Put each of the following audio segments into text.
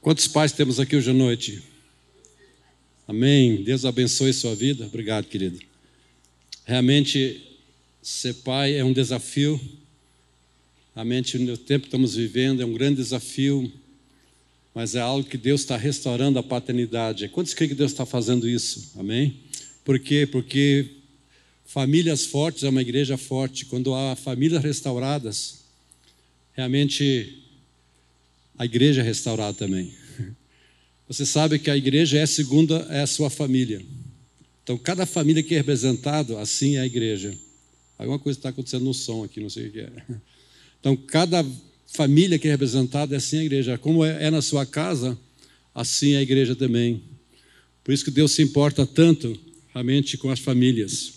Quantos pais temos aqui hoje à noite? Amém. Deus abençoe sua vida. Obrigado, querido. Realmente, ser pai é um desafio. Realmente, no tempo que estamos vivendo, é um grande desafio, mas é algo que Deus está restaurando a paternidade. Quantos creem que Deus está fazendo isso? Amém? Por quê? Porque famílias fortes é uma igreja forte. Quando há famílias restauradas, realmente a igreja é restaurada também. Você sabe que a igreja é a segunda, é a sua família. Então, cada família que é representada, assim é a igreja. Alguma coisa está acontecendo no som aqui, não sei o que é. Então, cada família que é representada é assim a igreja. Como é, é na sua casa, assim é a igreja também. Por isso que Deus se importa tanto, realmente, com as famílias.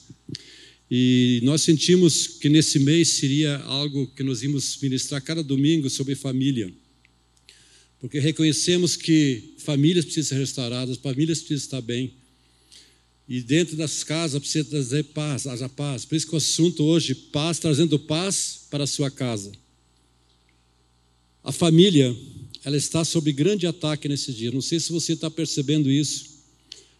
E nós sentimos que nesse mês seria algo que nós íamos ministrar cada domingo sobre família porque reconhecemos que famílias precisam ser restauradas, famílias precisam estar bem. E dentro das casas precisa trazer paz, haja paz. Por isso que o assunto hoje, paz, trazendo paz para a sua casa. A família, ela está sob grande ataque nesse dia. Não sei se você está percebendo isso,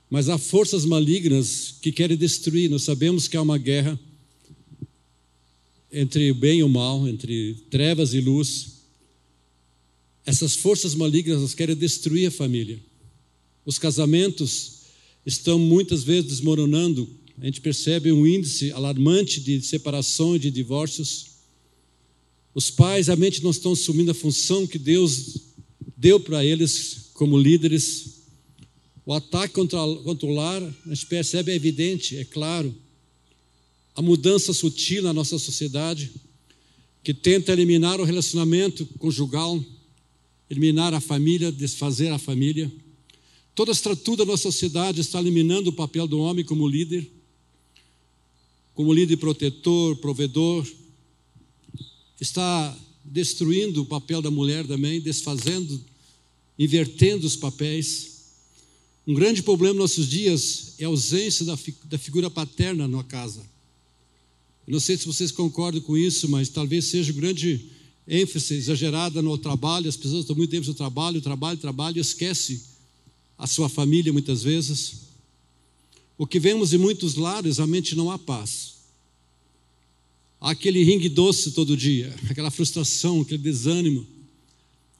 mas há forças malignas que querem destruir. Nós sabemos que há uma guerra entre o bem e o mal, entre trevas e luz. Essas forças malignas querem destruir a família. Os casamentos estão muitas vezes desmoronando. A gente percebe um índice alarmante de separação e de divórcios. Os pais realmente não estão assumindo a função que Deus deu para eles como líderes. O ataque contra, contra o lar, a gente percebe, é evidente, é claro. A mudança sutil na nossa sociedade, que tenta eliminar o relacionamento conjugal, eliminar a família, desfazer a família. Toda a estrutura da nossa sociedade está eliminando o papel do homem como líder, como líder protetor, provedor. Está destruindo o papel da mulher também, desfazendo, invertendo os papéis. Um grande problema nos nossos dias é a ausência da, da figura paterna na casa. não sei se vocês concordam com isso, mas talvez seja o grande ênfase exagerada no trabalho, as pessoas estão muito tempo no trabalho, trabalho, trabalho, esquece a sua família muitas vezes. O que vemos em muitos lares, a mente não há paz. Há aquele ringue doce todo dia, aquela frustração, aquele desânimo.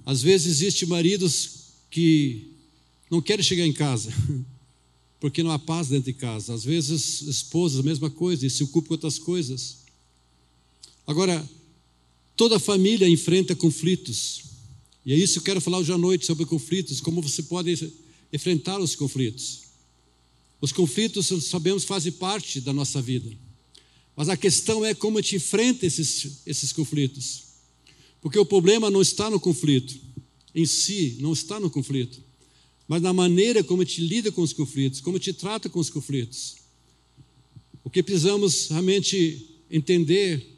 Às vezes existem maridos que não querem chegar em casa, porque não há paz dentro de casa. Às vezes esposas, a mesma coisa, e se ocupam com outras coisas. Agora, Toda família enfrenta conflitos. E é isso que eu quero falar hoje à noite sobre conflitos, como você pode enfrentar os conflitos. Os conflitos, sabemos, fazem parte da nossa vida. Mas a questão é como a gente enfrenta esses, esses conflitos. Porque o problema não está no conflito em si, não está no conflito, mas na maneira como a gente lida com os conflitos, como a gente trata com os conflitos. O que precisamos realmente entender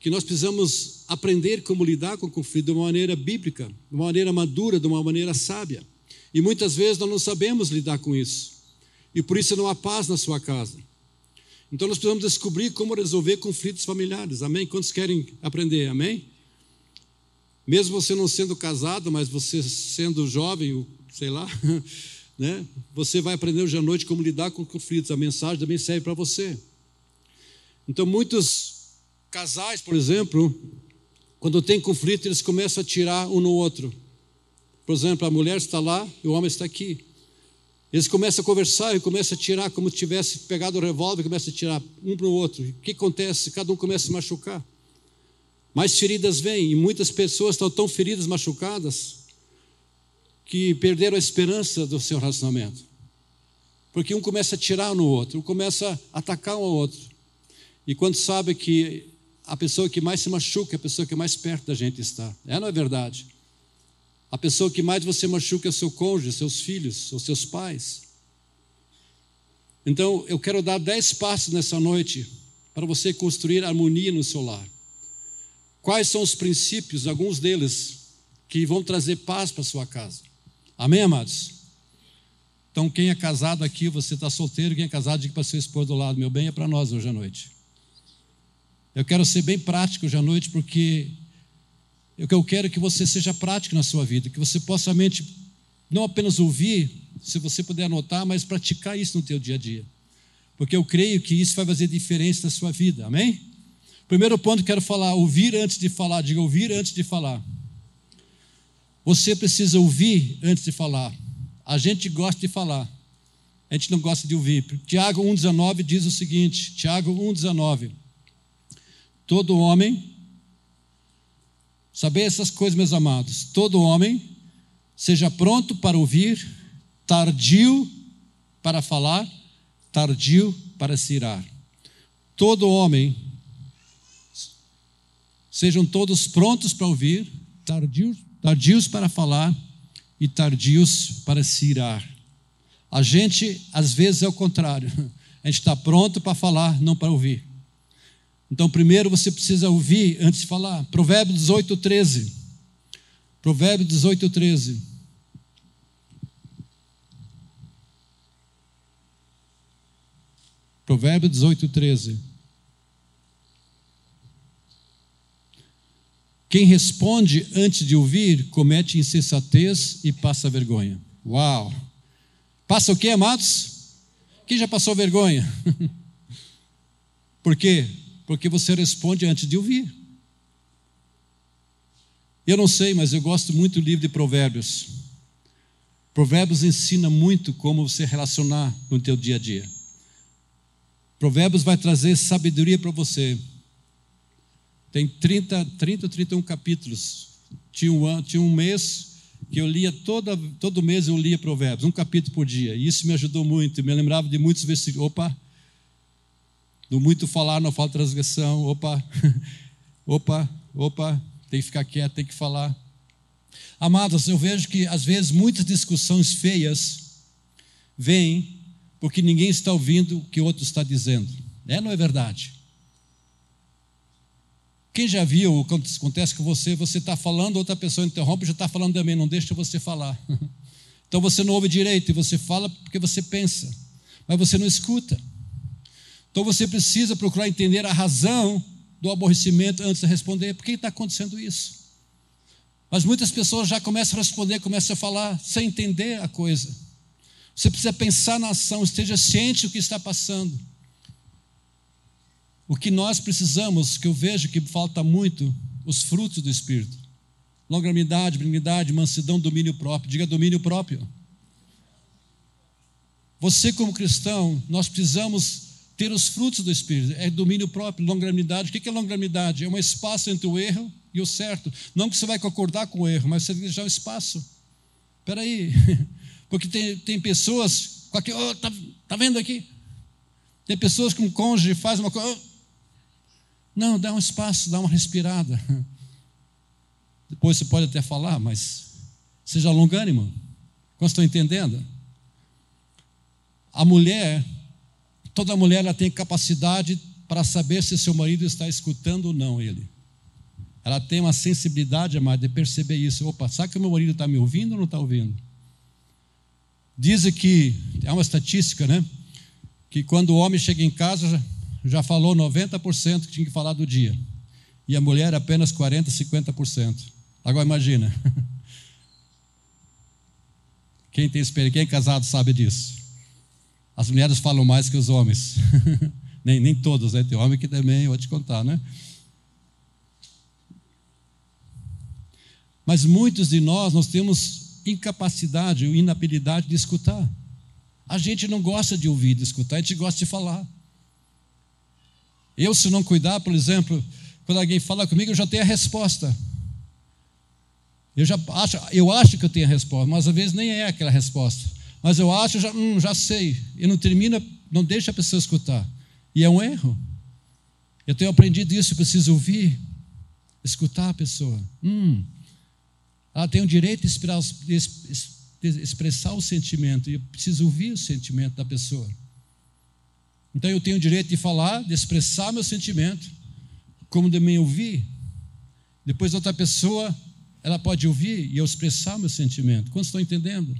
que nós precisamos aprender como lidar com o conflito de uma maneira bíblica, de uma maneira madura, de uma maneira sábia. E muitas vezes nós não sabemos lidar com isso. E por isso não há paz na sua casa. Então nós precisamos descobrir como resolver conflitos familiares. Amém? Quantos querem aprender? Amém? Mesmo você não sendo casado, mas você sendo jovem, sei lá, né? Você vai aprender hoje à noite como lidar com conflitos. A mensagem também serve para você. Então muitos Casais, por exemplo, quando tem conflito, eles começam a tirar um no outro. Por exemplo, a mulher está lá e o homem está aqui. Eles começam a conversar e começam a tirar como se tivesse pegado o revólver, começam a tirar um para o outro. O que acontece? Cada um começa a machucar. Mais feridas vêm, e muitas pessoas estão tão feridas, machucadas, que perderam a esperança do seu relacionamento. Porque um começa a tirar no outro, um começa a atacar ao outro. E quando sabe que a pessoa que mais se machuca é a pessoa que mais perto da gente está. É, não é verdade? A pessoa que mais você machuca é seu cônjuge, seus filhos, ou seus pais. Então, eu quero dar dez passos nessa noite para você construir harmonia no seu lar. Quais são os princípios, alguns deles, que vão trazer paz para sua casa? Amém, amados? Então, quem é casado aqui, você está solteiro, quem é casado, diga para seu esposo do lado: meu bem é para nós hoje à noite. Eu quero ser bem prático hoje à noite, porque eu quero é que você seja prático na sua vida, que você possa mente não apenas ouvir, se você puder anotar, mas praticar isso no teu dia a dia. Porque eu creio que isso vai fazer diferença na sua vida. Amém? Primeiro ponto que quero falar, ouvir antes de falar. Diga ouvir antes de falar. Você precisa ouvir antes de falar. A gente gosta de falar. A gente não gosta de ouvir. Tiago 1,19 diz o seguinte: Tiago 1,19. Todo homem, saber essas coisas, meus amados, todo homem seja pronto para ouvir, tardio para falar, tardio para se irar. Todo homem, sejam todos prontos para ouvir, tardios, tardios para falar e tardios para se irar. A gente, às vezes, é o contrário. A gente está pronto para falar, não para ouvir. Então, primeiro você precisa ouvir antes de falar. Provérbio 18, 13. Provérbio 18, 13. Provérbio 18, 13. Quem responde antes de ouvir comete insensatez e passa vergonha. Uau! Passa o que, amados? Quem já passou vergonha? Por quê? Porque você responde antes de ouvir. Eu não sei, mas eu gosto muito do livro de Provérbios. Provérbios ensina muito como você relacionar no teu dia a dia. Provérbios vai trazer sabedoria para você. Tem 30, 30 31 capítulos. Tinha um, tinha um mês que eu lia toda, todo mês eu lia Provérbios, um capítulo por dia. E isso me ajudou muito. Me lembrava de muitos versículos. Opa! Do muito falar não falta transgressão. Opa! Opa! Opa! Tem que ficar quieto, tem que falar. Amados, eu vejo que às vezes muitas discussões feias vêm porque ninguém está ouvindo o que o outro está dizendo. É não é verdade? Quem já viu o que acontece com você, você está falando, outra pessoa interrompe, já está falando também, não deixa você falar. Então você não ouve direito e você fala porque você pensa, mas você não escuta. Então você precisa procurar entender a razão do aborrecimento antes de responder. Por que está acontecendo isso? Mas muitas pessoas já começam a responder, começam a falar sem entender a coisa. Você precisa pensar na ação, esteja ciente do que está passando. O que nós precisamos, que eu vejo que falta muito, os frutos do Espírito. Longanimidade, benignidade, mansidão, domínio próprio. Diga domínio próprio. Você, como cristão, nós precisamos ter os frutos do Espírito. É domínio próprio, longanimidade. O que é longanimidade? É um espaço entre o erro e o certo. Não que você vai concordar com o erro, mas você deixar um espaço. Espera aí. Porque tem, tem pessoas com aqui, oh, tá, tá vendo aqui? Tem pessoas que um cônjuge faz uma coisa. Oh. Não, dá um espaço, dá uma respirada. Depois você pode até falar, mas seja longânimo. Quando estão entendendo? A mulher, toda mulher ela tem capacidade para saber se seu marido está escutando ou não ele. Ela tem uma sensibilidade, amada, de perceber isso. Opa, sabe que meu marido está me ouvindo ou não está ouvindo? Dizem que, é uma estatística, né? Que quando o homem chega em casa, já, já falou 90% que tinha que falar do dia. E a mulher apenas 40%, 50%. Agora imagina. Quem tem experiência, quem é casado sabe disso. As mulheres falam mais que os homens. nem, nem todos, né? Tem homem que também, vou te contar, né? Mas muitos de nós, nós temos incapacidade ou inabilidade de escutar. A gente não gosta de ouvir, de escutar, a gente gosta de falar. Eu, se não cuidar, por exemplo, quando alguém fala comigo, eu já tenho a resposta. Eu já acho, eu acho que eu tenho a resposta, mas às vezes nem é aquela resposta. Mas eu acho, já, hum, já sei. E não termina, não deixa a pessoa escutar. E é um erro. Eu tenho aprendido isso, preciso ouvir, escutar a pessoa. Hum, ela tem o direito de expressar o sentimento, e eu preciso ouvir o sentimento da pessoa. Então eu tenho o direito de falar, de expressar meu sentimento, como também ouvir. Depois outra pessoa, ela pode ouvir e eu expressar meu sentimento. Quantos estão entendendo?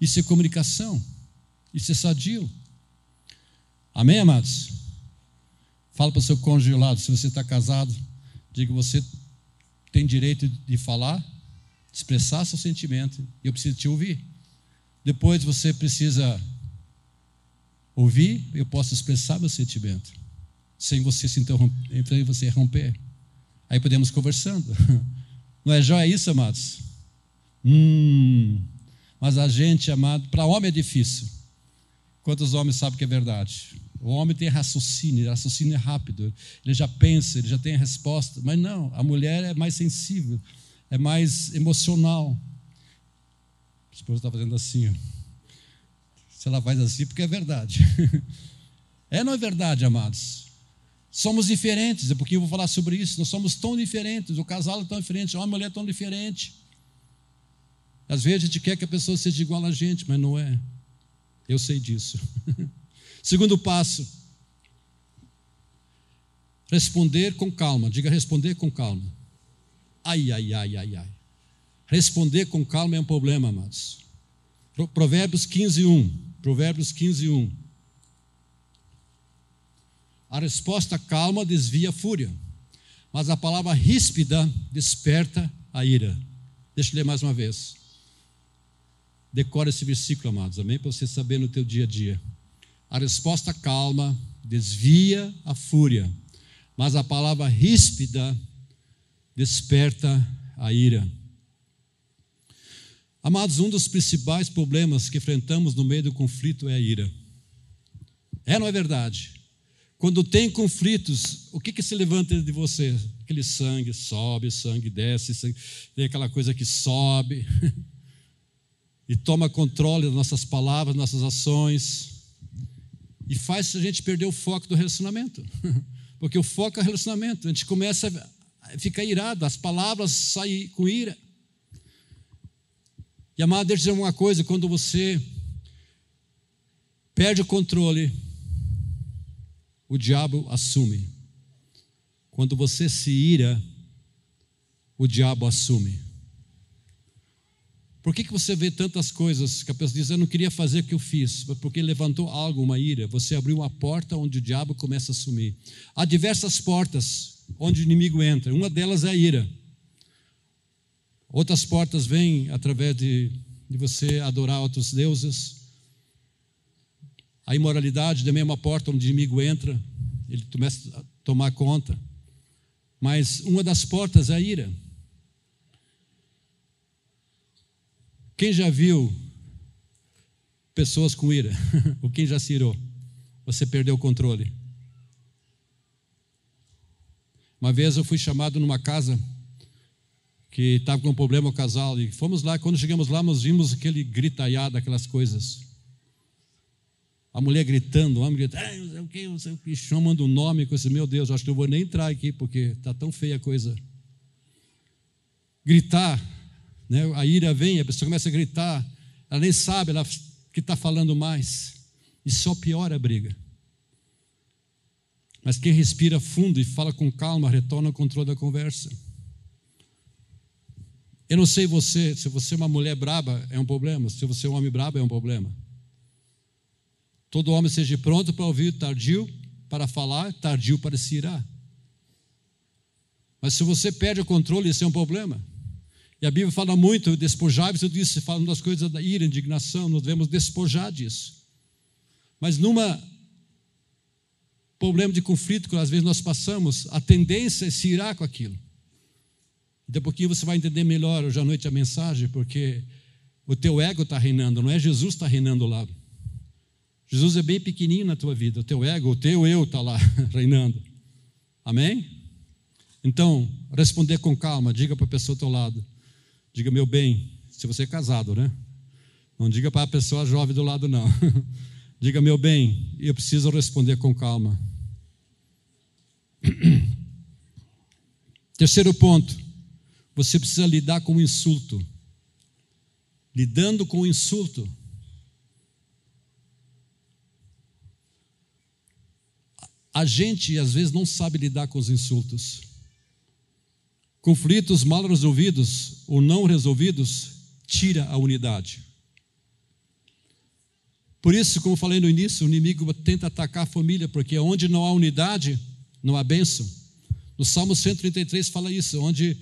Isso é comunicação. Isso é sadio. Amém, amados? Fala para o seu cônjuge lado, se você está casado, diga você tem direito de falar expressar seu sentimento, e eu preciso te ouvir. Depois você precisa ouvir, eu posso expressar meu sentimento, sem você se interromper, sem você romper. Aí podemos conversando. Não é joia isso, amados? Hum, mas a gente, amado, para homem é difícil. Quantos homens sabem que é verdade? O homem tem raciocínio, raciocínio é rápido, ele já pensa, ele já tem a resposta, mas não, a mulher é mais sensível, é mais emocional. A esposa está fazendo assim, ó. se ela faz assim, porque é verdade. É não é verdade, amados? Somos diferentes, é porque eu vou falar sobre isso. Nós somos tão diferentes, o casal é tão diferente, o homem e a mulher é tão diferente. Às vezes a gente quer que a pessoa seja igual a gente, mas não é. Eu sei disso. Segundo passo, responder com calma. Diga responder com calma. Ai, ai, ai, ai, ai. Responder com calma é um problema, amados. Provérbios 15, 1. Provérbios 15, 1. A resposta calma desvia a fúria, mas a palavra ríspida desperta a ira. Deixa eu ler mais uma vez. Decora esse versículo, amados, amém? Para você saber no teu dia a dia. A resposta calma desvia a fúria, mas a palavra ríspida desperta a ira. Amados, um dos principais problemas que enfrentamos no meio do conflito é a ira. É, não é verdade? Quando tem conflitos, o que, que se levanta de você? Aquele sangue sobe, sangue desce, sangue, tem aquela coisa que sobe e toma controle das nossas palavras, nossas ações e faz a gente perder o foco do relacionamento. Porque o foco é o relacionamento. A gente começa a ficar irado, as palavras saem com ira. E amado, deixa eu dizer uma coisa: quando você perde o controle, o diabo assume. Quando você se ira, o diabo assume. Por que, que você vê tantas coisas que a pessoa diz, eu não queria fazer o que eu fiz? Porque levantou algo, uma ira. Você abriu uma porta onde o diabo começa a assumir. Há diversas portas onde o inimigo entra. Uma delas é a ira. Outras portas vêm através de, de você adorar outros deuses. A imoralidade também é uma porta onde o inimigo entra, ele começa a tomar conta. Mas uma das portas é a ira. Quem já viu pessoas com ira? Ou quem já se irou? Você perdeu o controle. Uma vez eu fui chamado numa casa que estava com um problema o casal e fomos lá. Quando chegamos lá, nós vimos aquele gritaiado, aquelas coisas. A mulher gritando, o homem gritando, o que, o que, chamando o nome, com esse, meu Deus, acho que eu vou nem entrar aqui, porque está tão feia a coisa. Gritar, né? a ira vem, a pessoa começa a gritar, ela nem sabe ela, que está falando mais, e só piora a briga. Mas quem respira fundo e fala com calma, retorna ao controle da conversa. Eu não sei você, se você é uma mulher braba, é um problema, se você é um homem brabo, é um problema. Todo homem seja pronto para ouvir, tardio para falar, tardio para se irar. Mas se você perde o controle, isso é um problema. E a Bíblia fala muito, despojáveis, tudo isso, fala das coisas da ira, indignação, nós devemos despojar disso. Mas numa problema de conflito que às vezes nós passamos, a tendência é se irar com aquilo. Daqui a pouquinho você vai entender melhor hoje à noite a mensagem, porque o teu ego está reinando, não é Jesus está reinando lá. Jesus é bem pequenininho na tua vida, o teu ego, o teu eu está lá reinando. Amém? Então, responder com calma, diga para a pessoa ao teu lado. Diga, meu bem, se você é casado, né? Não diga para a pessoa jovem do lado, não. diga, meu bem, eu preciso responder com calma. Terceiro ponto, você precisa lidar com o insulto. Lidando com o insulto, A gente às vezes não sabe lidar com os insultos. Conflitos mal resolvidos ou não resolvidos tira a unidade. Por isso, como falei no início, o inimigo tenta atacar a família, porque onde não há unidade, não há bênção. No Salmo 133 fala isso, onde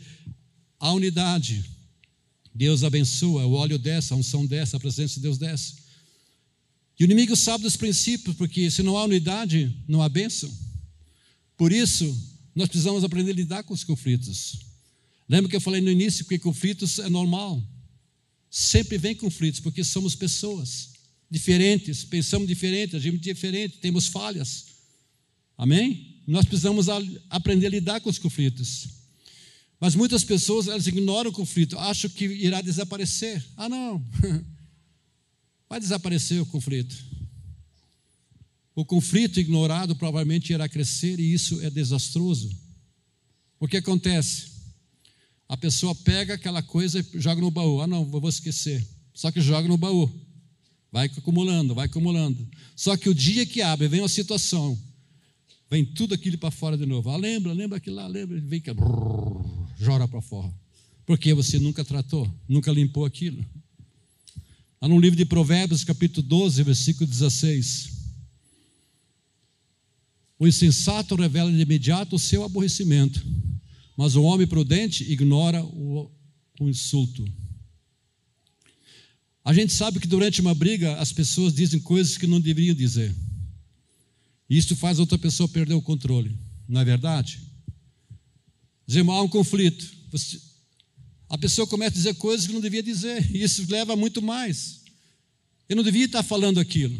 há unidade, Deus abençoa, o óleo desce, a unção desce, a presença de Deus desce. E o inimigo sabe dos princípios, porque se não há unidade, não há bênção. Por isso, nós precisamos aprender a lidar com os conflitos. Lembra que eu falei no início que conflitos é normal. Sempre vem conflitos, porque somos pessoas diferentes, pensamos diferente, agimos diferente, temos falhas. Amém? Nós precisamos aprender a lidar com os conflitos. Mas muitas pessoas elas ignoram o conflito, acham que irá desaparecer. Ah, não. Vai desaparecer o conflito. O conflito ignorado provavelmente irá crescer e isso é desastroso. O que acontece? A pessoa pega aquela coisa e joga no baú. Ah, não, vou esquecer. Só que joga no baú. Vai acumulando, vai acumulando. Só que o dia que abre, vem uma situação, vem tudo aquilo para fora de novo. Ah, lembra, lembra aquilo lá, lembra, vem que joga para fora. Porque você nunca tratou, nunca limpou aquilo. Lá no livro de Provérbios, capítulo 12, versículo 16. O insensato revela de imediato o seu aborrecimento, mas o homem prudente ignora o, o insulto. A gente sabe que durante uma briga as pessoas dizem coisas que não deveriam dizer. Isso faz outra pessoa perder o controle, não é verdade? Dizemos, há um conflito. Você, a pessoa começa a dizer coisas que não devia dizer, e isso leva a muito mais. Eu não devia estar falando aquilo.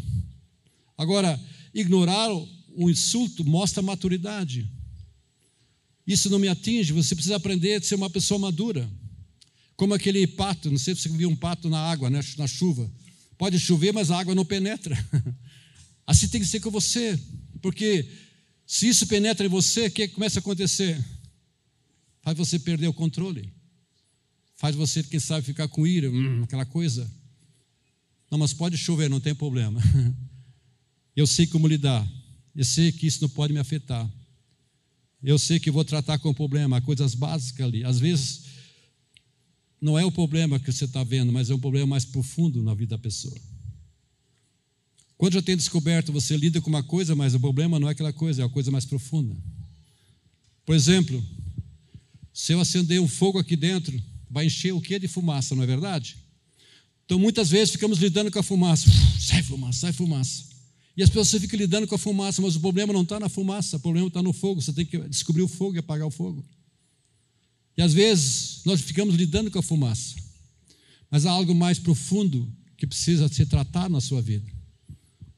Agora, ignorar o insulto mostra maturidade. Isso não me atinge, você precisa aprender a ser uma pessoa madura. Como aquele pato, não sei se você viu um pato na água, né, na chuva. Pode chover, mas a água não penetra. Assim tem que ser com você, porque se isso penetra em você, o que começa a acontecer? Faz você perder o controle. Faz você, quem sabe, ficar com ira, hum, aquela coisa. Não, mas pode chover, não tem problema. Eu sei como lidar. Eu sei que isso não pode me afetar. Eu sei que vou tratar com o problema, coisas básicas ali. Às vezes, não é o problema que você está vendo, mas é um problema mais profundo na vida da pessoa. Quando já tem descoberto, você lida com uma coisa, mas o problema não é aquela coisa, é a coisa mais profunda. Por exemplo, se eu acender um fogo aqui dentro, vai encher o que de fumaça, não é verdade? Então muitas vezes ficamos lidando com a fumaça. Sai fumaça, sai fumaça. E as pessoas ficam lidando com a fumaça, mas o problema não está na fumaça, o problema está no fogo. Você tem que descobrir o fogo e apagar o fogo. E às vezes nós ficamos lidando com a fumaça, mas há algo mais profundo que precisa ser tratado na sua vida.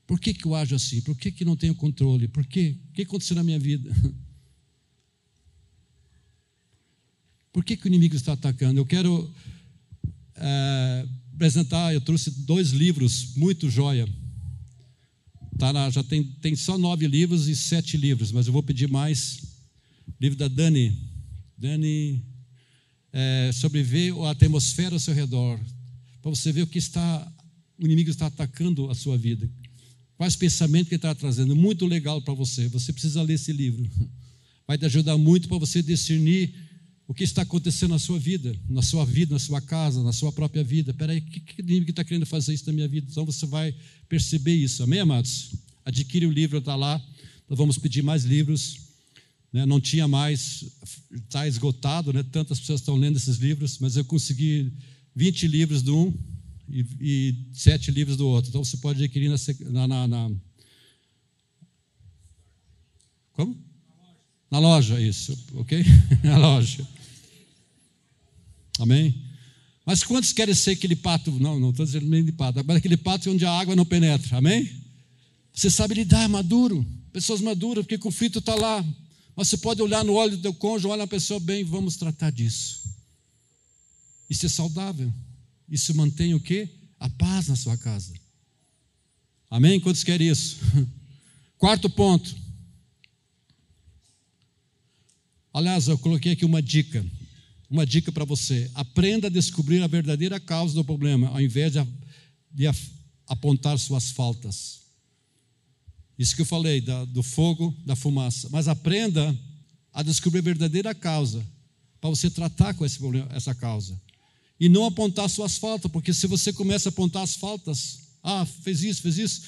Por que, que eu ajo assim? Por que, que não tenho controle? Por quê? O que aconteceu na minha vida? Por que, que o inimigo está atacando? Eu quero é, apresentar, eu trouxe dois livros muito joia. Tá lá, já tem, tem só nove livros e sete livros, mas eu vou pedir mais. Livro da Dani. Dani, é, sobreviver a atmosfera ao seu redor, para você ver o que está, o inimigo está atacando a sua vida. Quais pensamentos que ele está trazendo? Muito legal para você. Você precisa ler esse livro. Vai te ajudar muito para você discernir o que está acontecendo na sua vida, na sua vida, na sua casa, na sua própria vida. Espera aí, o que, que inimigo está querendo fazer isso na minha vida? Então você vai perceber isso. Amém, amados? Adquire o livro, está lá. Nós vamos pedir mais livros. Né? Não tinha mais, está esgotado, né? tantas pessoas estão lendo esses livros, mas eu consegui 20 livros de um e, e sete livros do outro. Então você pode adquirir na, na, na como? Na loja, isso, ok? Na loja. Amém? Mas quantos querem ser aquele pato? Não, não estou dizendo nem de pato, mas aquele pato onde a água não penetra. Amém? Você sabe lidar, maduro. Pessoas maduras, porque conflito está lá. Mas você pode olhar no olho do teu cônjuge, olha a pessoa bem, vamos tratar disso. Isso é saudável. Isso mantém o quê? A paz na sua casa. Amém? Quantos querem isso? Quarto ponto. Aliás, eu coloquei aqui uma dica. Uma dica para você. Aprenda a descobrir a verdadeira causa do problema, ao invés de, de apontar suas faltas. Isso que eu falei, da, do fogo, da fumaça. Mas aprenda a descobrir a verdadeira causa, para você tratar com esse problema, essa causa e não apontar suas faltas, porque se você começa a apontar as faltas, ah, fez isso, fez isso,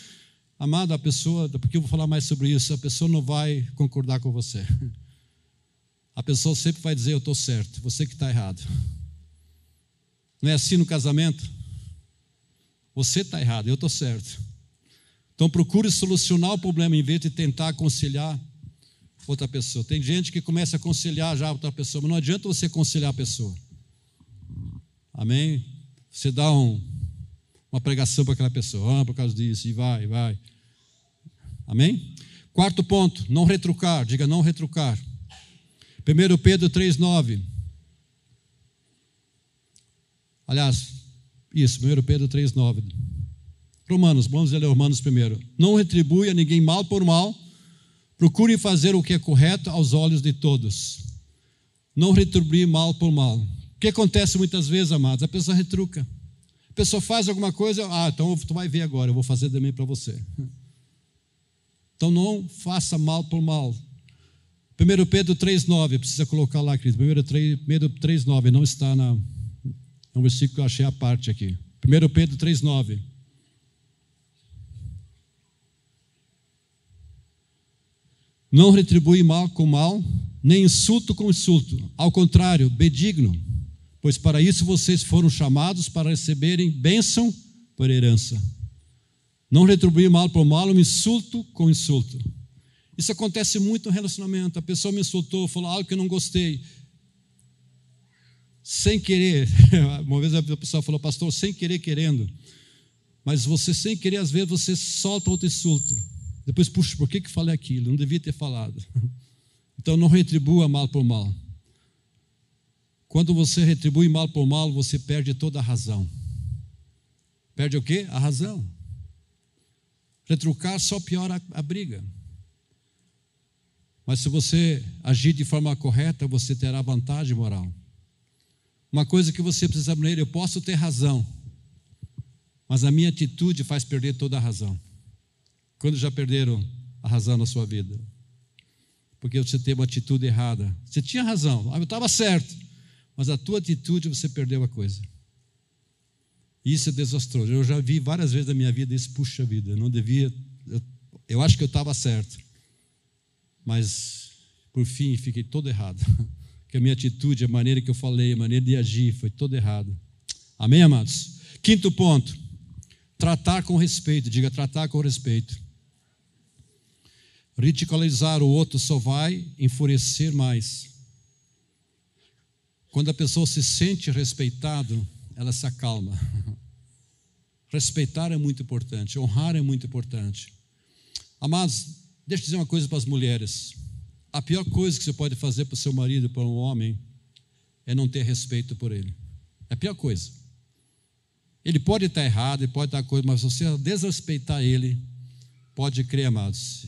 amado, a pessoa, porque eu vou falar mais sobre isso, a pessoa não vai concordar com você. A pessoa sempre vai dizer: Eu estou certo, você que está errado. Não é assim no casamento? Você está errado, eu estou certo. Então procure solucionar o problema em vez de tentar aconselhar outra pessoa. Tem gente que começa a aconselhar já outra pessoa, mas não adianta você aconselhar a pessoa. Amém? Você dá um, uma pregação para aquela pessoa, ah, por causa disso, e vai, vai. Amém? Quarto ponto, não retrucar, diga não retrucar. 1 Pedro 3,9. Aliás, isso, 1 Pedro 3,9. Romanos, vamos ler Romanos primeiro. Não retribui a ninguém mal por mal, procure fazer o que é correto aos olhos de todos. Não retribuir mal por mal. O que acontece muitas vezes, amados? A pessoa retruca. A pessoa faz alguma coisa, ah, então tu vai ver agora, eu vou fazer também para você. Então não faça mal por mal. 1 Pedro 3,9, precisa colocar lá, querido. 1 Pedro 3,9, não está na. É um versículo que eu achei a parte aqui. 1 Pedro 3,9. Não retribui mal com mal, nem insulto com insulto. Ao contrário, bedigno, pois para isso vocês foram chamados para receberem bênção por herança. Não retribuir mal por mal, um insulto com insulto. Isso acontece muito no relacionamento. A pessoa me insultou, falou algo que eu não gostei. Sem querer. Uma vez a pessoa falou, pastor, sem querer, querendo. Mas você, sem querer, às vezes você solta outro insulto. Depois, puxa, por que, que falei aquilo? Não devia ter falado. Então, não retribua mal por mal. Quando você retribui mal por mal, você perde toda a razão. Perde o quê? A razão. Retrucar só piora a, a briga. Mas se você agir de forma correta, você terá vantagem moral. Uma coisa que você precisa aprender, eu posso ter razão, mas a minha atitude faz perder toda a razão. Quando já perderam a razão na sua vida? Porque você teve uma atitude errada. Você tinha razão, eu estava certo, mas a tua atitude você perdeu a coisa. Isso é desastroso. Eu já vi várias vezes na minha vida isso, puxa vida, eu não devia. Eu, eu acho que eu estava certo. Mas, por fim, fiquei todo errado. Que a minha atitude, a maneira que eu falei, a maneira de agir foi toda errada. Amém, amados? Quinto ponto. Tratar com respeito. Diga, tratar com respeito. Ridicularizar o outro só vai enfurecer mais. Quando a pessoa se sente respeitado, ela se acalma. Respeitar é muito importante, honrar é muito importante. Amados, deixa eu dizer uma coisa para as mulheres. A pior coisa que você pode fazer para o seu marido, para um homem, é não ter respeito por ele. É a pior coisa. Ele pode estar errado, ele pode estar coisa, mas você desrespeitar ele, pode crer, amados.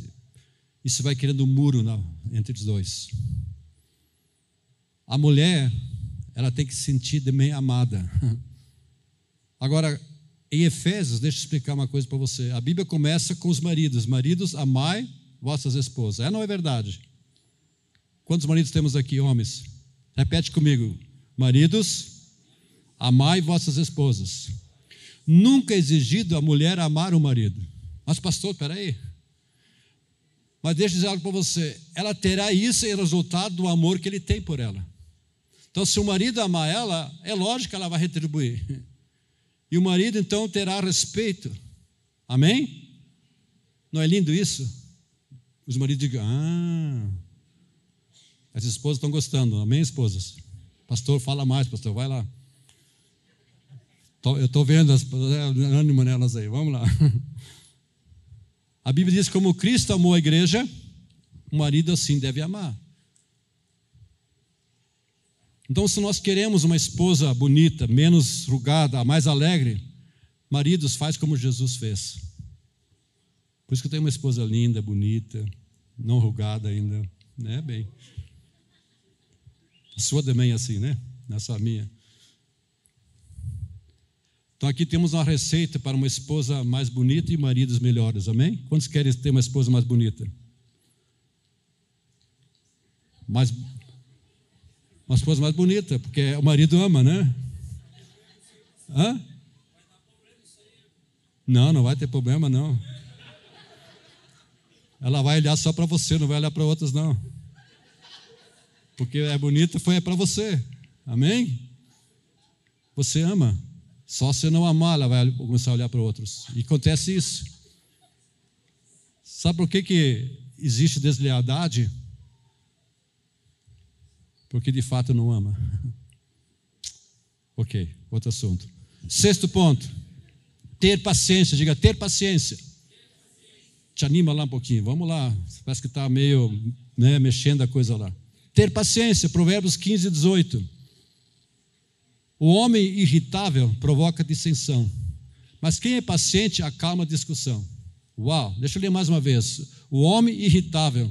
Isso vai criando um muro entre os dois. A mulher, ela tem que se sentir bem amada. Agora, em Efésios, deixa eu explicar uma coisa para você. A Bíblia começa com os maridos: Maridos, amai vossas esposas. É não é verdade? Quantos maridos temos aqui, homens? Repete comigo: Maridos, amai vossas esposas. Nunca é exigido a mulher amar o marido. Mas, pastor, espera aí. Mas deixa eu dizer algo para você: ela terá isso em resultado do amor que ele tem por ela. Então, se o marido amar ela, é lógico que ela vai retribuir. E o marido então terá respeito. Amém? Não é lindo isso? Os maridos digam: Ah, as esposas estão gostando. Amém, esposas? Pastor, fala mais, pastor, vai lá. Eu estou vendo as, ânimo nelas aí, vamos lá. A Bíblia diz: como Cristo amou a igreja, o marido assim deve amar. Então, se nós queremos uma esposa bonita, menos rugada, mais alegre, maridos, faz como Jesus fez. Por isso que eu tenho uma esposa linda, bonita, não rugada ainda, né? Bem. A sua também é assim, né? Não é só a minha. Então aqui temos uma receita para uma esposa mais bonita e maridos melhores, amém? Quantos querem ter uma esposa mais bonita? Mais uma esposa mais bonita, porque o marido ama, né? Hã? Não, não vai ter problema, não. Ela vai olhar só para você, não vai olhar para outros, não. Porque é bonita, foi para você. Amém? Você ama. Só se não amar, ela vai começar a olhar para outros. E acontece isso. Sabe por que, que existe deslealdade? Porque de fato não ama. ok, outro assunto. Sexto ponto. Ter paciência, diga ter paciência. Te anima lá um pouquinho, vamos lá. Parece que está meio né, mexendo a coisa lá. Ter paciência, Provérbios 15, 18. O homem irritável provoca dissensão, mas quem é paciente acalma a discussão. Uau, deixa eu ler mais uma vez. O homem irritável.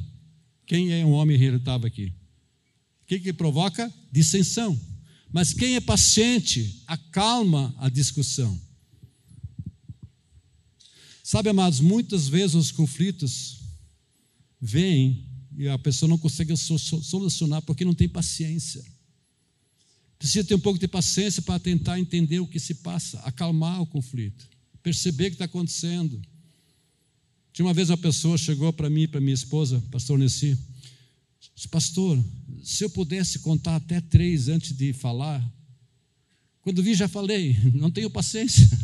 Quem é um homem irritável aqui? O que, que provoca? Dissensão. Mas quem é paciente acalma a discussão. Sabe, amados, muitas vezes os conflitos vêm e a pessoa não consegue solucionar porque não tem paciência. Precisa ter um pouco de paciência para tentar entender o que se passa, acalmar o conflito, perceber o que está acontecendo. Tinha uma vez uma pessoa chegou para mim, para minha esposa, pastor Nessi, disse, pastor, se eu pudesse contar até três antes de falar, quando vi já falei, não tenho paciência.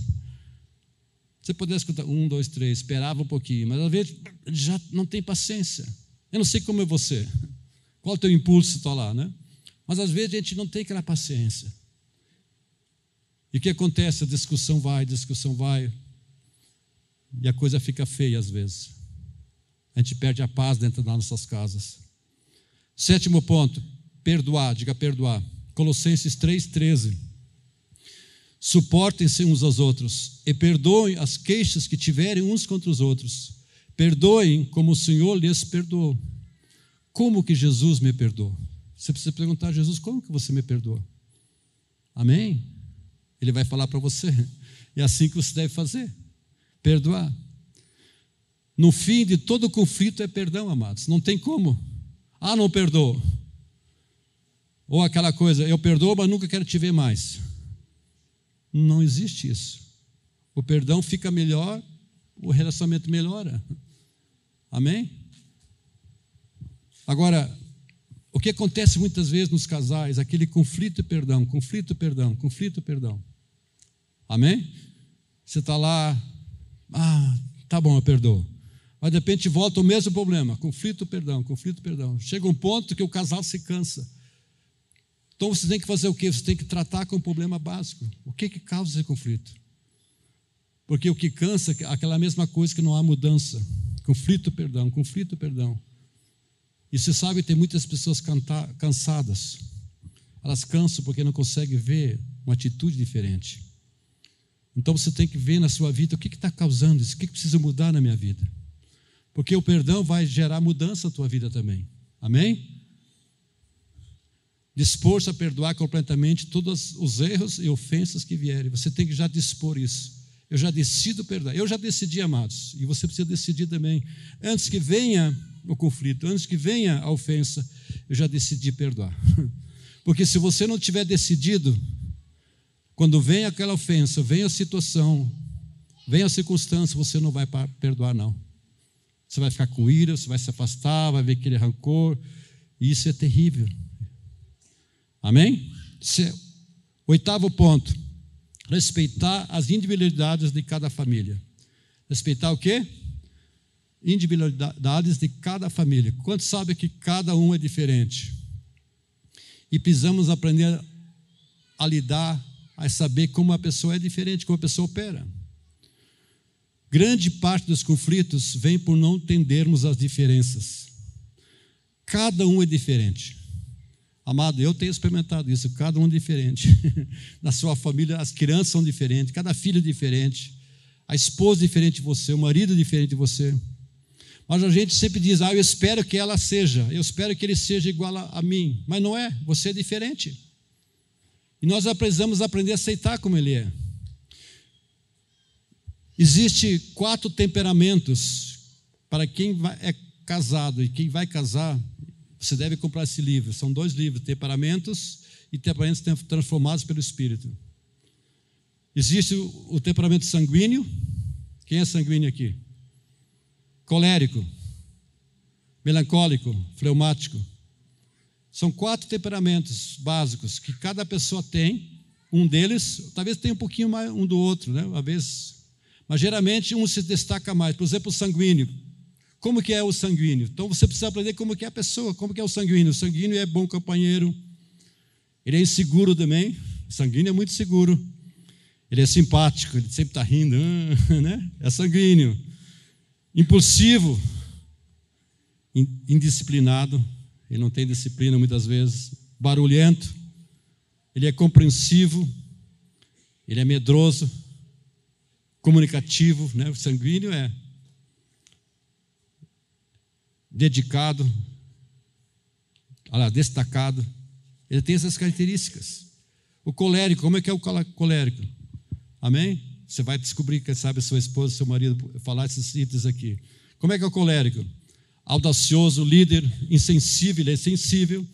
Eu pudesse contar um, dois, três, esperava um pouquinho, mas às vezes já não tem paciência. Eu não sei como é você, qual é o teu impulso está lá, né? Mas às vezes a gente não tem aquela paciência. E o que acontece? A discussão vai, a discussão vai, e a coisa fica feia às vezes. A gente perde a paz dentro das nossas casas. Sétimo ponto, perdoar, diga perdoar. Colossenses 3,13. Suportem-se uns aos outros e perdoem as queixas que tiverem uns contra os outros. Perdoem como o Senhor lhes perdoou. Como que Jesus me perdoou? Você precisa perguntar a Jesus: como que você me perdoa? Amém? Ele vai falar para você. É assim que você deve fazer: perdoar. No fim de todo conflito é perdão, amados. Não tem como. Ah, não perdoou. Ou aquela coisa, eu perdoo, mas nunca quero te ver mais. Não existe isso. O perdão fica melhor, o relacionamento melhora. Amém? Agora, o que acontece muitas vezes nos casais, aquele conflito e perdão, conflito e perdão, conflito e perdão. Amém? Você está lá, ah, tá bom, eu perdoo. Mas de repente volta o mesmo problema, conflito, perdão, conflito, perdão. Chega um ponto que o casal se cansa. Então você tem que fazer o quê? Você tem que tratar com o problema básico. O que que causa esse conflito? Porque o que cansa é aquela mesma coisa que não há mudança. Conflito, perdão, conflito, perdão. E você sabe, tem muitas pessoas cansadas. Elas cansam porque não conseguem ver uma atitude diferente. Então você tem que ver na sua vida o que está causando isso, o que, que precisa mudar na minha vida. Porque o perdão vai gerar mudança na tua vida também. Amém? Dispor-se a perdoar completamente todos os erros e ofensas que vierem. Você tem que já dispor isso. Eu já decido perdoar. Eu já decidi, amados, e você precisa decidir também. Antes que venha o conflito, antes que venha a ofensa, eu já decidi perdoar. Porque se você não tiver decidido, quando vem aquela ofensa, vem a situação, vem a circunstância, você não vai perdoar, não. Você vai ficar com ira, você vai se afastar, vai ver aquele rancor, e isso é terrível. Amém? Oitavo ponto: respeitar as individualidades de cada família. Respeitar o quê? individualidades de cada família. Quantos sabem que cada um é diferente? E precisamos aprender a lidar, a saber como a pessoa é diferente, como a pessoa opera. Grande parte dos conflitos vem por não entendermos as diferenças. Cada um é diferente. Amado, eu tenho experimentado isso, cada um diferente. Na sua família, as crianças são diferentes, cada filho é diferente, a esposa é diferente de você, o marido é diferente de você. Mas a gente sempre diz, ah, eu espero que ela seja, eu espero que ele seja igual a, a mim. Mas não é, você é diferente. E nós precisamos aprender a aceitar como ele é. Existem quatro temperamentos para quem vai, é casado e quem vai casar. Você deve comprar esse livro. São dois livros: Temperamentos e Temperamentos Transformados pelo Espírito. Existe o, temperamento sanguíneo. Quem é sanguíneo aqui? colérico, melancólico, fleumático. São quatro temperamentos básicos que cada pessoa tem um deles, talvez tenha um pouquinho mais um do outro, né? Uma vez, mas geralmente um se destaca mais. Por exemplo, o sanguíneo. Como que é o sanguíneo? Então você precisa aprender como que é a pessoa, como que é o sanguíneo. O sanguíneo é bom companheiro. Ele é inseguro também. O sanguíneo é muito seguro. Ele é simpático, ele sempre está rindo, né? É sanguíneo. Impulsivo, indisciplinado, ele não tem disciplina muitas vezes. Barulhento, ele é compreensivo, ele é medroso, comunicativo, né? O sanguíneo é dedicado, destacado. Ele tem essas características. O colérico, como é que é o colérico? Amém? Você vai descobrir, quem sabe, sua esposa, seu marido, falar esses itens aqui. Como é que é o colérico? Audacioso, líder, insensível, ele é sensível,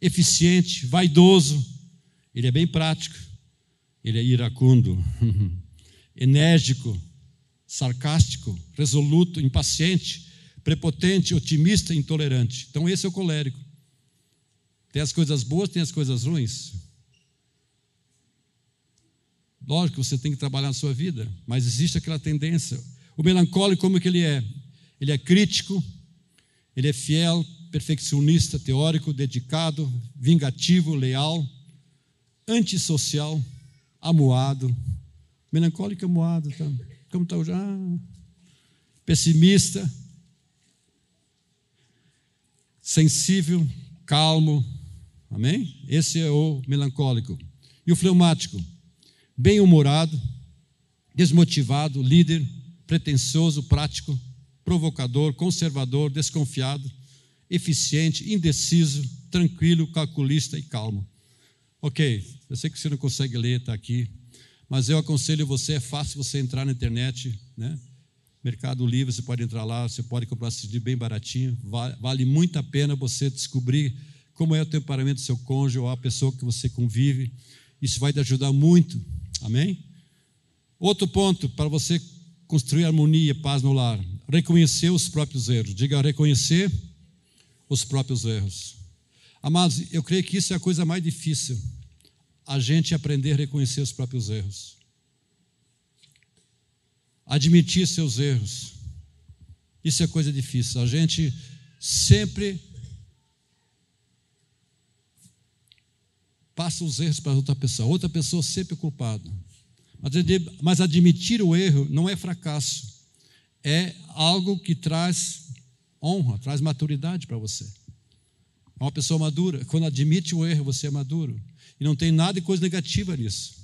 eficiente, vaidoso, ele é bem prático, ele é iracundo, enérgico, sarcástico, resoluto, impaciente, prepotente, otimista, intolerante. Então, esse é o colérico. Tem as coisas boas, tem as coisas ruins. Lógico que você tem que trabalhar na sua vida, mas existe aquela tendência. O melancólico, como que ele é? Ele é crítico, ele é fiel, perfeccionista, teórico, dedicado, vingativo, leal, antissocial, amuado. Melancólico amuado, tá? como está já? Pessimista, sensível, calmo. Amém? Esse é o melancólico. E o fleumático? bem-humorado, desmotivado, líder, pretensioso, prático, provocador, conservador, desconfiado, eficiente, indeciso, tranquilo, calculista e calmo. Ok, eu sei que você não consegue ler, está aqui, mas eu aconselho você, é fácil você entrar na internet, né? Mercado Livre, você pode entrar lá, você pode comprar esse livro bem baratinho, vale, vale muito a pena você descobrir como é o temperamento do seu cônjuge ou a pessoa que você convive. Isso vai te ajudar muito Amém? Outro ponto para você construir harmonia e paz no lar: reconhecer os próprios erros. Diga, reconhecer os próprios erros. Amados, eu creio que isso é a coisa mais difícil, a gente aprender a reconhecer os próprios erros. Admitir seus erros. Isso é coisa difícil. A gente sempre passa os erros para outra pessoa. Outra pessoa sempre é culpada. Mas admitir o erro não é fracasso. É algo que traz honra, traz maturidade para você. É uma pessoa madura. Quando admite o erro, você é maduro. E não tem nada de coisa negativa nisso.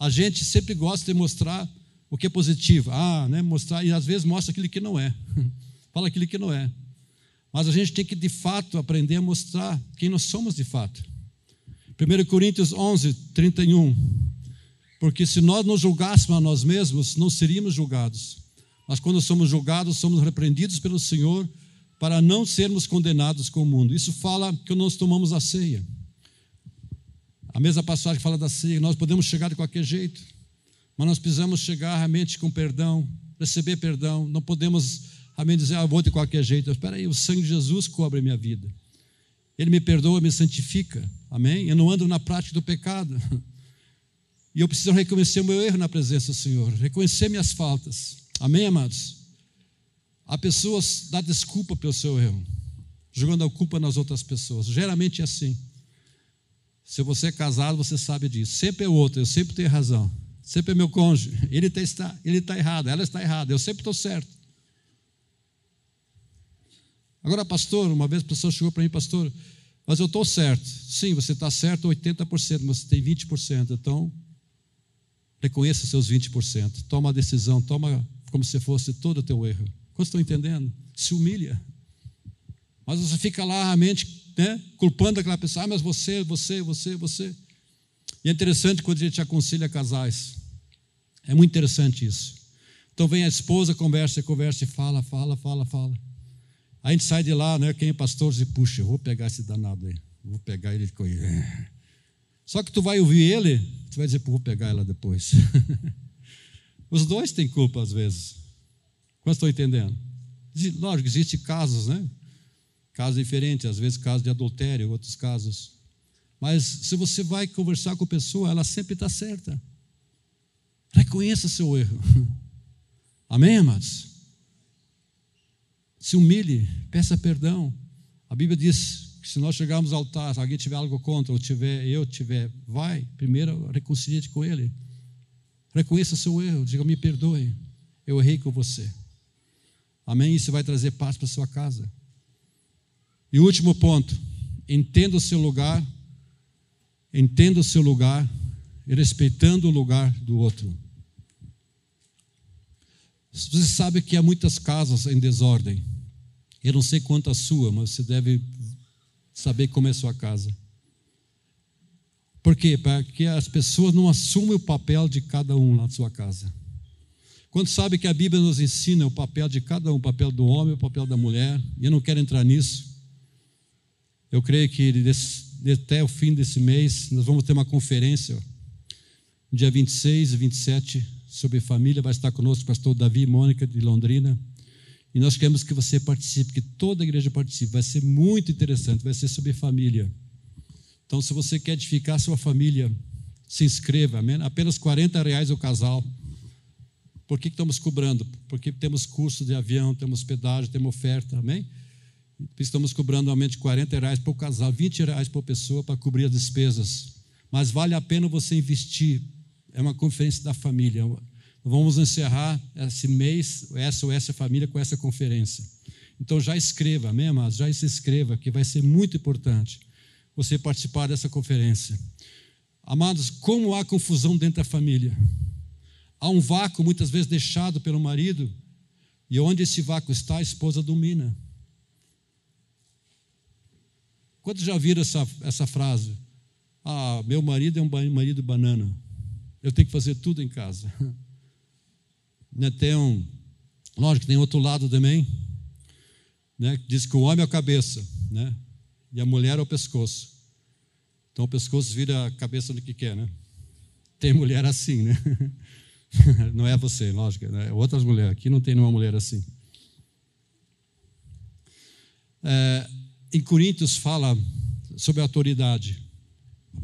A gente sempre gosta de mostrar o que é positivo. Ah, né, mostrar, e às vezes mostra aquilo que não é. Fala aquilo que não é. Mas a gente tem que, de fato, aprender a mostrar quem nós somos de fato. 1 Coríntios 11, 31. Porque se nós nos julgássemos a nós mesmos, não seríamos julgados. Mas quando somos julgados, somos repreendidos pelo Senhor para não sermos condenados com o mundo. Isso fala que nós tomamos a ceia. A mesma passagem fala da ceia. Nós podemos chegar de qualquer jeito, mas nós precisamos chegar realmente com perdão, receber perdão. Não podemos realmente dizer, ah, vou de qualquer jeito. Espera aí, o sangue de Jesus cobre a minha vida. Ele me perdoa, me santifica. Amém? Eu não ando na prática do pecado. E eu preciso reconhecer o meu erro na presença do Senhor, reconhecer minhas faltas. Amém, amados? Há pessoas dá desculpa pelo seu erro, jogando a culpa nas outras pessoas. Geralmente é assim. Se você é casado, você sabe disso. Sempre é o outro, eu sempre tenho razão. Sempre é meu cônjuge. Ele está, ele está errado, ela está errada, eu sempre estou certo. Agora, pastor, uma vez a pessoa chegou para mim, pastor, mas eu estou certo. Sim, você está certo 80%, mas você tem 20%. Então, reconheça seus 20%. Toma a decisão, toma como se fosse todo o teu erro. Quantos estão entendendo? Se humilha. Mas você fica lá realmente né, culpando aquela pessoa. Ah, mas você, você, você, você. E é interessante quando a gente aconselha casais. É muito interessante isso. Então vem a esposa, conversa, conversa fala, fala, fala, fala. A gente sai de lá, né? Quem é pastor diz, puxa, eu vou pegar esse danado aí. Vou pegar ele. Só que tu vai ouvir ele, tu vai dizer, vou pegar ela depois. Os dois têm culpa às vezes. Quantos estão entendendo? Lógico, existem casos, né? Casos diferentes, às vezes casos de adultério, outros casos. Mas se você vai conversar com a pessoa, ela sempre está certa. Reconheça seu erro. Amém, amados? Se humilhe, peça perdão. A Bíblia diz que se nós chegarmos ao altar, se alguém tiver algo contra, ou tiver, eu tiver, vai, primeiro reconcilie-te com ele. Reconheça seu erro, diga, me perdoe, eu errei com você. Amém? Isso vai trazer paz para sua casa. E último ponto, entenda o seu lugar, entenda o seu lugar respeitando o lugar do outro. Você sabe que há muitas casas em desordem. Eu não sei quanto a sua, mas você deve saber como é a sua casa. Por quê? Porque as pessoas não assumem o papel de cada um na sua casa. Quando sabe que a Bíblia nos ensina o papel de cada um, o papel do homem, o papel da mulher, e eu não quero entrar nisso. Eu creio que até o fim desse mês nós vamos ter uma conferência, dia 26 e 27, sobre família. Vai estar conosco o pastor Davi e Mônica de Londrina. E nós queremos que você participe, que toda a igreja participe. Vai ser muito interessante, vai ser sobre família. Então, se você quer edificar sua família, se inscreva, apenas 40 reais o casal. Por que estamos cobrando? Porque temos custo de avião, temos pedágio, temos oferta, amém? Estamos cobrando aumento de 40 reais por casal, 20 reais por pessoa para cobrir as despesas. Mas vale a pena você investir. É uma conferência da família. Vamos encerrar esse mês, SOS Família, com essa conferência. Então já escreva, amém, amados? Já se inscreva, que vai ser muito importante você participar dessa conferência. Amados, como há confusão dentro da família? Há um vácuo, muitas vezes deixado pelo marido, e onde esse vácuo está, a esposa domina. Quantos já viram essa, essa frase? Ah, meu marido é um marido banana. Eu tenho que fazer tudo em casa. Né, tem um, lógico, tem outro lado também, né, diz que o homem é a cabeça, né, e a mulher é o pescoço. Então o pescoço vira a cabeça do que quer, né? Tem mulher assim, né? Não é você, lógico, né? outras mulheres. Aqui não tem nenhuma mulher assim. É, em Coríntios fala sobre autoridade.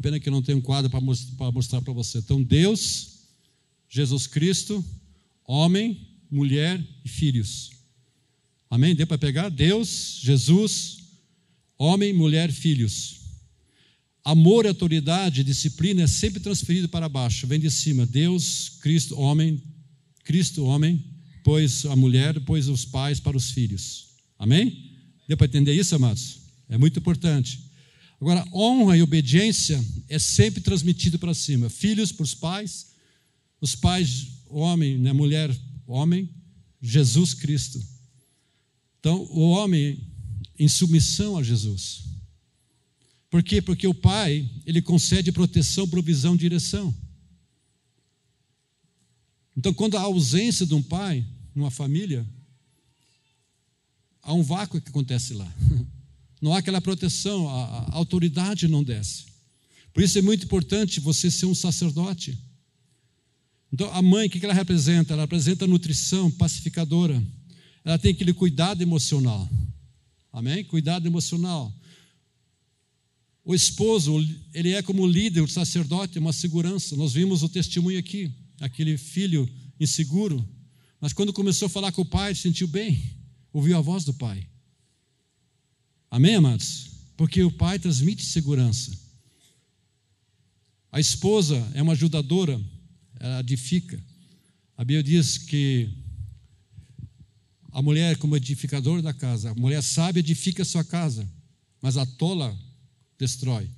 Pena que não tenho um quadro para mostrar para você. Então, Deus, Jesus Cristo, homem, mulher e filhos. Amém? Deu para pegar? Deus, Jesus, homem, mulher, filhos. Amor, autoridade, disciplina é sempre transferido para baixo, vem de cima. Deus, Cristo, homem, Cristo, homem, depois a mulher, depois os pais para os filhos. Amém? Deu para entender isso, amados? É muito importante. Agora, honra e obediência é sempre transmitido para cima. Filhos para os pais, os pais, homem, né, mulher, homem, Jesus Cristo. Então, o homem em submissão a Jesus. Por quê? Porque o pai, ele concede proteção, provisão, direção. Então, quando há ausência de um pai numa família, há um vácuo que acontece lá. Não há aquela proteção, a, a autoridade não desce. Por isso é muito importante você ser um sacerdote. Então, a mãe, o que ela representa? Ela representa nutrição pacificadora. Ela tem aquele cuidado emocional. Amém? Cuidado emocional. O esposo, ele é como líder, o sacerdote, uma segurança. Nós vimos o testemunho aqui, aquele filho inseguro, mas quando começou a falar com o pai, sentiu bem, ouviu a voz do pai. Amém, amados? Porque o pai transmite segurança. A esposa é uma ajudadora, ela edifica. A Bíblia diz que a mulher, como edificadora da casa, a mulher sábia edifica a sua casa, mas a tola destrói.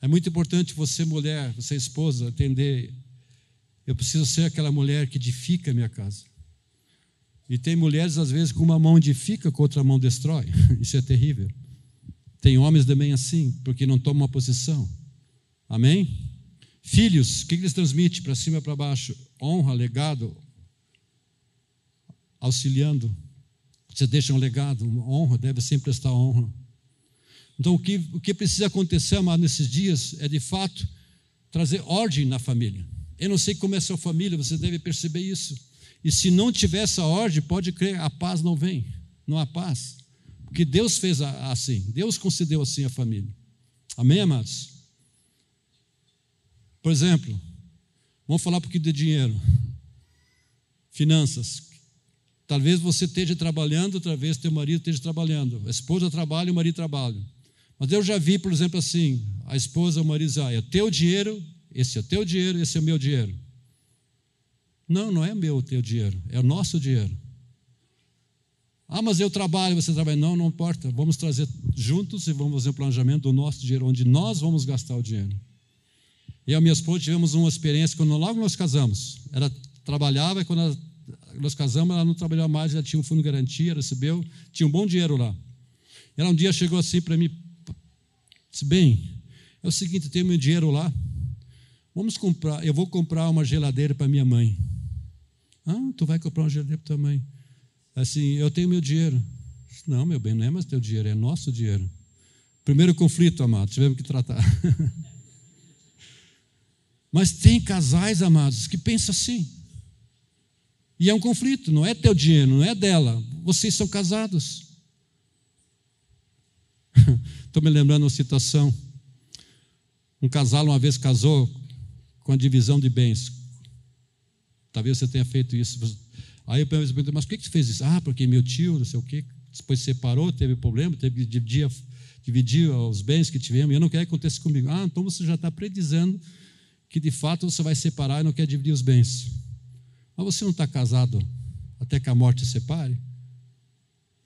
É muito importante você, mulher, você, esposa, entender. Eu preciso ser aquela mulher que edifica a minha casa. E tem mulheres, às vezes, com uma mão edifica, com outra mão destrói. Isso é terrível. Tem homens também assim, porque não tomam uma posição. Amém? Filhos, o que eles transmitem para cima e para baixo? Honra, legado, auxiliando. Você deixa um legado, uma honra, deve sempre prestar honra. Então, o que, o que precisa acontecer, amado, nesses dias é, de fato, trazer ordem na família. Eu não sei como é a sua família, você deve perceber isso. E se não tiver essa ordem, pode crer, a paz não vem. Não há paz. Porque Deus fez assim, Deus concedeu assim a família. Amém, amados? Por exemplo, vamos falar um pouquinho de dinheiro. Finanças. Talvez você esteja trabalhando, talvez teu marido esteja trabalhando. A esposa trabalha o marido trabalha. Mas eu já vi, por exemplo, assim: a esposa, o marido ah, é teu dinheiro, esse é teu dinheiro, esse é o meu dinheiro. Não, não é meu o teu dinheiro, é o nosso dinheiro. Ah, mas eu trabalho, você trabalha. Não, não importa. Vamos trazer juntos e vamos fazer um planejamento do nosso dinheiro, onde nós vamos gastar o dinheiro. Eu e a minha esposa tivemos uma experiência quando logo nós casamos. Ela trabalhava e quando ela, nós casamos, ela não trabalhava mais, ela tinha um fundo de garantia, recebeu, tinha um bom dinheiro lá. Ela um dia chegou assim para mim, disse, bem, é o seguinte, tenho meu dinheiro lá, vamos comprar, eu vou comprar uma geladeira para minha mãe. Ah, tu vai comprar uma geladeira para tua mãe. Assim, eu tenho meu dinheiro. Não, meu bem, não é mais teu dinheiro, é nosso dinheiro. Primeiro conflito, amado, tivemos que tratar. Mas tem casais, amados, que pensam assim. E é um conflito, não é teu dinheiro, não é dela. Vocês são casados. Estou me lembrando uma situação. Um casal uma vez casou com a divisão de bens. Talvez você tenha feito isso. Aí eu perguntei, mas por que você fez isso? Ah, porque meu tio, não sei o quê, depois separou, teve problema, teve que dividir, dividir os bens que tivemos, e eu não quero que aconteça comigo. Ah, então você já está predizendo que de fato você vai separar e não quer dividir os bens. Mas você não está casado até que a morte separe?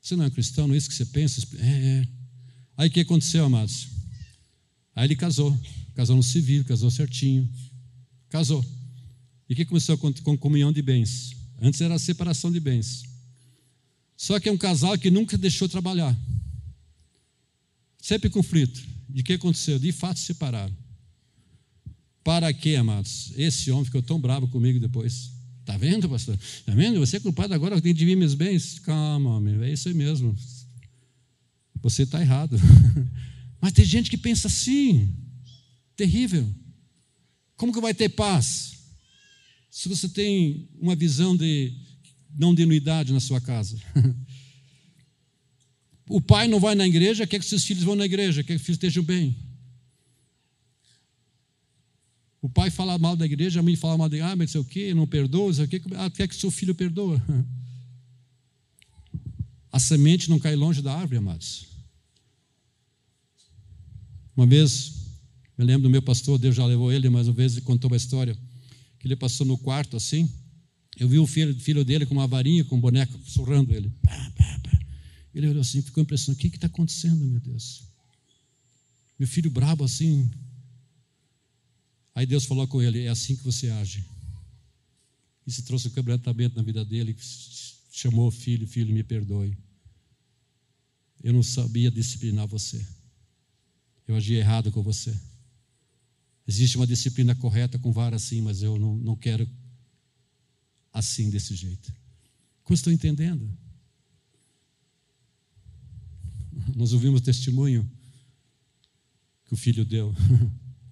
Você não é cristão, não é isso que você pensa? É, é. Aí o que aconteceu, amados? Aí ele casou, casou no civil, casou certinho, casou. E o que começou com comunhão de bens? Antes era a separação de bens. Só que é um casal que nunca deixou trabalhar. Sempre conflito. De que aconteceu? De fato se separaram. Para quê, amados? Esse homem ficou tão bravo comigo depois. Está vendo, pastor? Está vendo? Você é culpado agora que tem de vir meus bens? Calma, homem, é isso aí mesmo. Você está errado. Mas tem gente que pensa assim. Terrível. Como que vai ter paz? Se você tem uma visão de não de unidade na sua casa. O pai não vai na igreja, quer que seus filhos vão na igreja, quer que os filhos estejam bem. O pai fala mal da igreja, a mãe fala mal de ah, mas não sei o quê, não perdoa, sei o quê. Ah, quer que seu filho perdoa. A semente não cai longe da árvore, amados. Uma vez, me lembro do meu pastor, Deus já levou ele, mas uma vez ele contou uma história, que ele passou no quarto assim, eu vi o filho, filho dele com uma varinha, com um boneco, surrando ele. Ele olhou assim, ficou impressionado, o que está acontecendo, meu Deus? Meu filho brabo assim, Aí Deus falou com ele: é assim que você age. E se trouxe o um quebrantamento na vida dele, chamou o filho: Filho, me perdoe. Eu não sabia disciplinar você. Eu agi errado com você. Existe uma disciplina correta com vara assim, mas eu não, não quero assim, desse jeito. Como estão entendendo? Nós ouvimos o testemunho que o filho deu.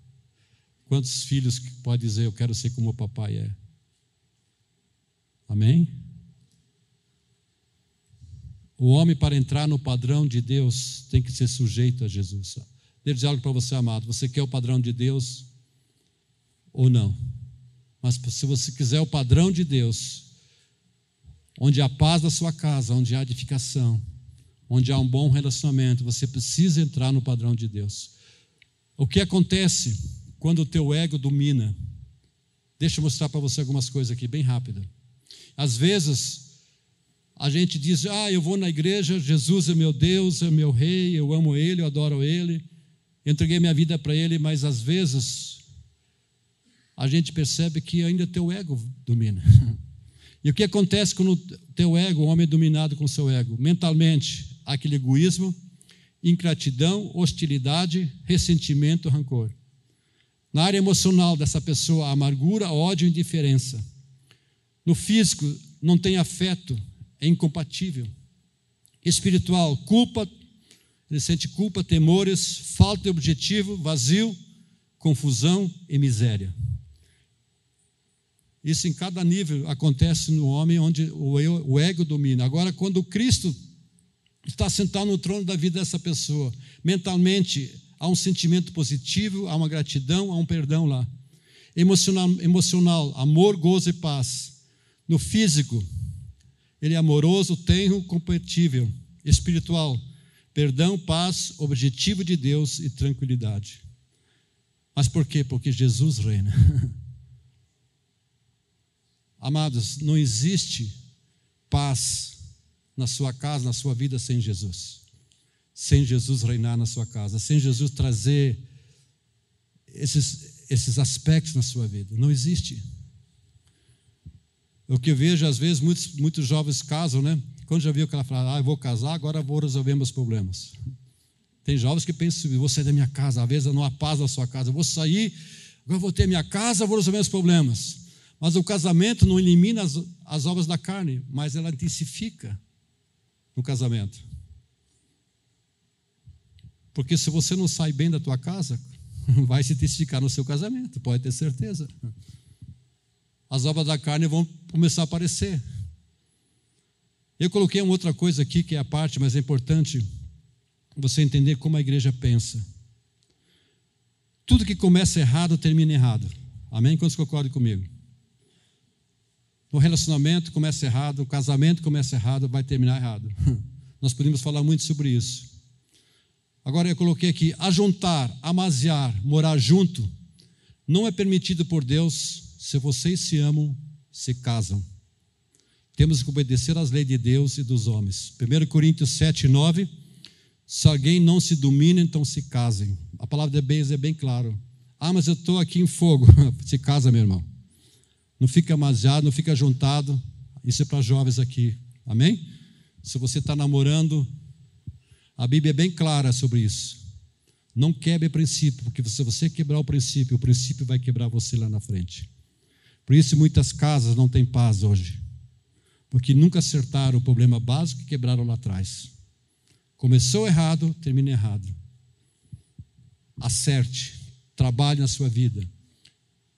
Quantos filhos pode dizer eu quero ser como o papai é? Amém? O homem, para entrar no padrão de Deus, tem que ser sujeito a Jesus. Deixa eu dizer algo para você, amado. Você quer o padrão de Deus ou não? Mas se você quiser o padrão de Deus, onde há paz na sua casa, onde há edificação, onde há um bom relacionamento, você precisa entrar no padrão de Deus. O que acontece? quando o teu ego domina. Deixa eu mostrar para você algumas coisas aqui, bem rápido. Às vezes, a gente diz: Ah, eu vou na igreja, Jesus é meu Deus, é meu rei, eu amo Ele, eu adoro Ele, entreguei minha vida para Ele, mas às vezes a gente percebe que ainda teu ego domina. E o que acontece quando o teu ego, o homem é dominado com seu ego? Mentalmente, aquele egoísmo, ingratidão, hostilidade, ressentimento, rancor. Na área emocional dessa pessoa, amargura, ódio indiferença. No físico, não tem afeto, é incompatível. Espiritual, culpa, ele sente culpa, temores, falta de objetivo, vazio, confusão e miséria. Isso em cada nível acontece no homem onde o ego domina. Agora, quando Cristo está sentado no trono da vida dessa pessoa, mentalmente há um sentimento positivo, há uma gratidão, há um perdão lá. Emocional, emocional amor, gozo e paz. No físico, ele é amoroso, tenro, compatível. Espiritual, perdão, paz, objetivo de Deus e tranquilidade. Mas por quê? Porque Jesus reina. Amados, não existe paz na sua casa, na sua vida sem Jesus. Sem Jesus reinar na sua casa, sem Jesus trazer esses, esses aspectos na sua vida. Não existe. O que eu vejo, às vezes, muitos, muitos jovens casam, né? Quando já viu que ela fala, ah, eu vou casar, agora vou resolver meus problemas. Tem jovens que pensam, vou sair da minha casa, às vezes não há paz na sua casa, eu vou sair, agora vou ter minha casa, vou resolver meus problemas. Mas o casamento não elimina as, as obras da carne, mas ela intensifica no casamento. Porque se você não sai bem da tua casa, vai se intensificar no seu casamento, pode ter certeza. As obras da carne vão começar a aparecer. Eu coloquei uma outra coisa aqui que é a parte, mas é importante você entender como a igreja pensa. Tudo que começa errado termina errado. Amém? Quantos concordam comigo? O relacionamento começa errado, o casamento começa errado, vai terminar errado. Nós podemos falar muito sobre isso. Agora eu coloquei aqui: ajuntar, amaziar, morar junto, não é permitido por Deus se vocês se amam, se casam. Temos que obedecer às leis de Deus e dos homens. 1 Coríntios 7, 9 se alguém não se domina, então se casem. A palavra de Beis é bem claro. Ah, mas eu estou aqui em fogo. se casa, meu irmão. Não fica amaziado, não fica juntado. Isso é para jovens aqui. Amém? Se você está namorando, a Bíblia é bem clara sobre isso. Não quebre princípio, porque se você quebrar o princípio, o princípio vai quebrar você lá na frente. Por isso muitas casas não têm paz hoje. Porque nunca acertaram o problema básico e quebraram lá atrás. Começou errado, termina errado. Acerte, trabalhe na sua vida.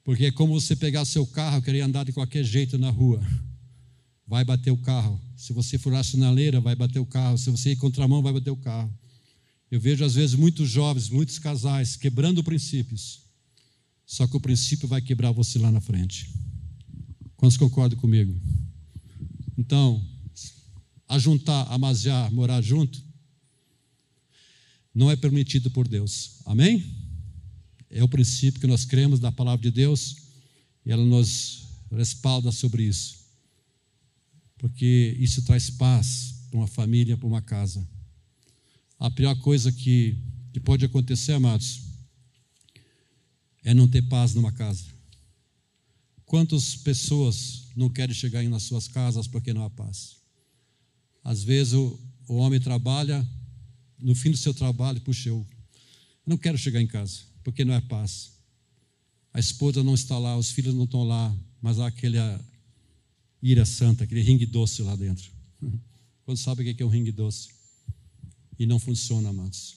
Porque é como você pegar seu carro e querer andar de qualquer jeito na rua. Vai bater o carro. Se você furar a sinaleira, vai bater o carro. Se você ir contramão, vai bater o carro. Eu vejo às vezes muitos jovens, muitos casais quebrando princípios. Só que o princípio vai quebrar você lá na frente. Quantos concordam comigo? Então, ajuntar, amaziar, morar junto, não é permitido por Deus. Amém? É o princípio que nós cremos da palavra de Deus e ela nos respalda sobre isso. Porque isso traz paz para uma família, para uma casa. A pior coisa que, que pode acontecer, amados, é não ter paz numa casa. Quantas pessoas não querem chegar nas suas casas porque não há paz? Às vezes o, o homem trabalha no fim do seu trabalho, puxa, eu não quero chegar em casa, porque não é paz. A esposa não está lá, os filhos não estão lá, mas há aquele ira santa, aquele ringue doce lá dentro. Quando sabe o que é um ringue doce? E não funciona, amados.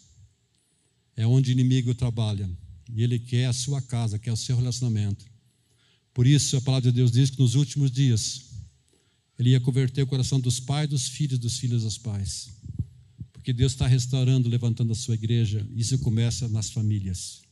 É onde o inimigo trabalha. E ele quer a sua casa, quer o seu relacionamento. Por isso a palavra de Deus diz que nos últimos dias ele ia converter o coração dos pais, dos filhos, dos filhos dos pais porque Deus está restaurando, levantando a sua igreja. Isso começa nas famílias.